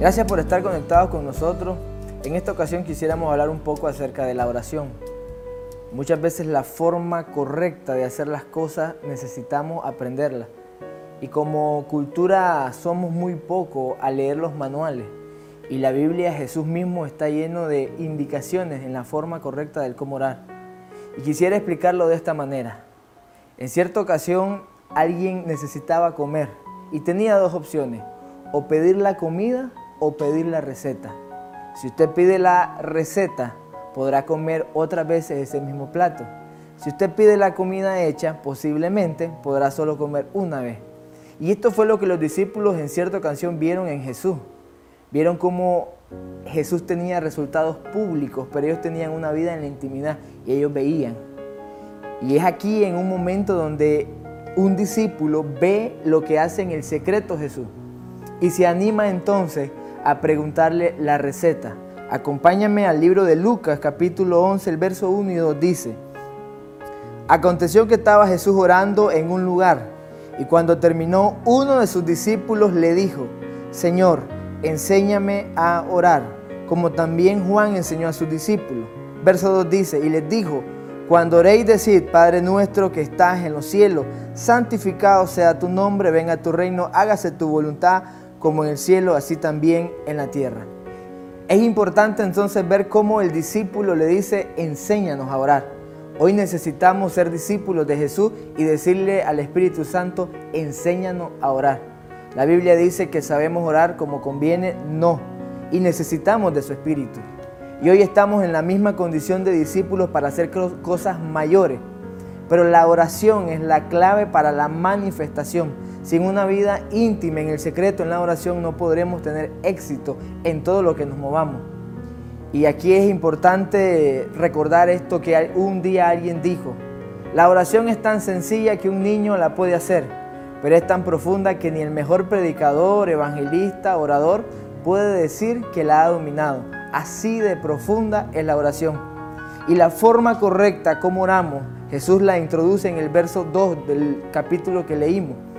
Gracias por estar conectados con nosotros. En esta ocasión quisiéramos hablar un poco acerca de la oración. Muchas veces la forma correcta de hacer las cosas necesitamos aprenderla. Y como cultura somos muy poco a leer los manuales. Y la Biblia, Jesús mismo está lleno de indicaciones en la forma correcta del cómo orar. Y quisiera explicarlo de esta manera. En cierta ocasión alguien necesitaba comer y tenía dos opciones, o pedir la comida o pedir la receta. Si usted pide la receta, podrá comer otras veces ese mismo plato. Si usted pide la comida hecha, posiblemente podrá solo comer una vez. Y esto fue lo que los discípulos en cierta ocasión vieron en Jesús. Vieron cómo Jesús tenía resultados públicos, pero ellos tenían una vida en la intimidad y ellos veían. Y es aquí en un momento donde un discípulo ve lo que hace en el secreto Jesús y se anima entonces a preguntarle la receta. Acompáñame al libro de Lucas capítulo 11, el verso 1 y 2 dice, Aconteció que estaba Jesús orando en un lugar y cuando terminó uno de sus discípulos le dijo, Señor, enséñame a orar, como también Juan enseñó a sus discípulos. Verso 2 dice, y les dijo, cuando oréis decid, Padre nuestro que estás en los cielos, santificado sea tu nombre, venga tu reino, hágase tu voluntad como en el cielo, así también en la tierra. Es importante entonces ver cómo el discípulo le dice, enséñanos a orar. Hoy necesitamos ser discípulos de Jesús y decirle al Espíritu Santo, enséñanos a orar. La Biblia dice que sabemos orar como conviene, no, y necesitamos de su Espíritu. Y hoy estamos en la misma condición de discípulos para hacer cosas mayores. Pero la oración es la clave para la manifestación. Sin una vida íntima en el secreto, en la oración, no podremos tener éxito en todo lo que nos movamos. Y aquí es importante recordar esto que un día alguien dijo. La oración es tan sencilla que un niño la puede hacer, pero es tan profunda que ni el mejor predicador, evangelista, orador puede decir que la ha dominado. Así de profunda es la oración. Y la forma correcta como oramos, Jesús la introduce en el verso 2 del capítulo que leímos.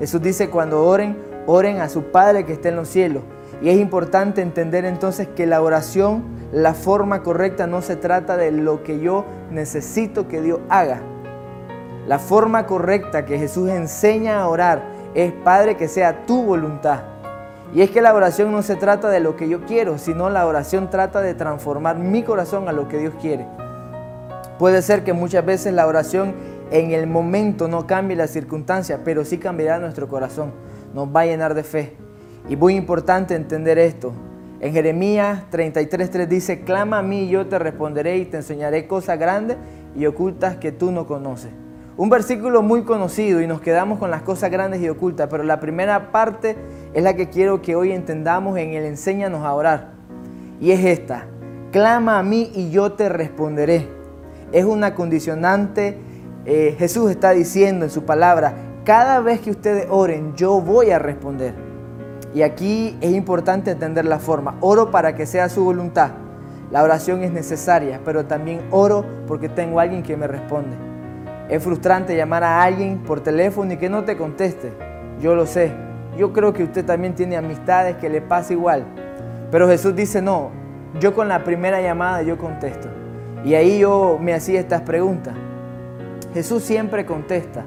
Jesús dice, cuando oren, oren a su Padre que está en los cielos. Y es importante entender entonces que la oración, la forma correcta, no se trata de lo que yo necesito que Dios haga. La forma correcta que Jesús enseña a orar es, Padre, que sea tu voluntad. Y es que la oración no se trata de lo que yo quiero, sino la oración trata de transformar mi corazón a lo que Dios quiere. Puede ser que muchas veces la oración en el momento no cambie la circunstancia, pero sí cambiará nuestro corazón, nos va a llenar de fe. Y muy importante entender esto. En Jeremías 33.3 dice, clama a mí y yo te responderé y te enseñaré cosas grandes y ocultas que tú no conoces. Un versículo muy conocido y nos quedamos con las cosas grandes y ocultas, pero la primera parte es la que quiero que hoy entendamos en el Enséñanos a orar. Y es esta, clama a mí y yo te responderé. Es una condicionante, eh, Jesús está diciendo en su palabra, cada vez que ustedes oren, yo voy a responder. Y aquí es importante entender la forma. Oro para que sea su voluntad. La oración es necesaria, pero también oro porque tengo alguien que me responde. Es frustrante llamar a alguien por teléfono y que no te conteste. Yo lo sé, yo creo que usted también tiene amistades que le pasa igual. Pero Jesús dice, no, yo con la primera llamada yo contesto. Y ahí yo me hacía estas preguntas. Jesús siempre contesta.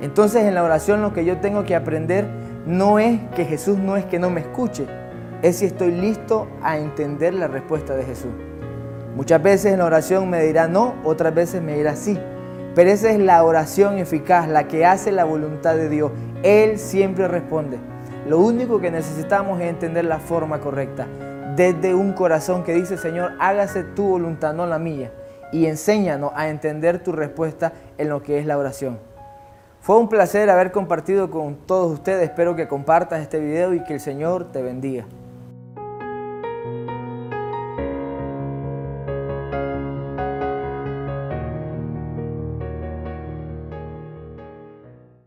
Entonces en la oración lo que yo tengo que aprender no es que Jesús no es que no me escuche, es si estoy listo a entender la respuesta de Jesús. Muchas veces en la oración me dirá no, otras veces me dirá sí. Pero esa es la oración eficaz, la que hace la voluntad de Dios. Él siempre responde. Lo único que necesitamos es entender la forma correcta. Desde un corazón que dice, Señor, hágase tu voluntad, no la mía. Y enséñanos a entender tu respuesta en lo que es la oración. Fue un placer haber compartido con todos ustedes. Espero que compartas este video y que el Señor te bendiga.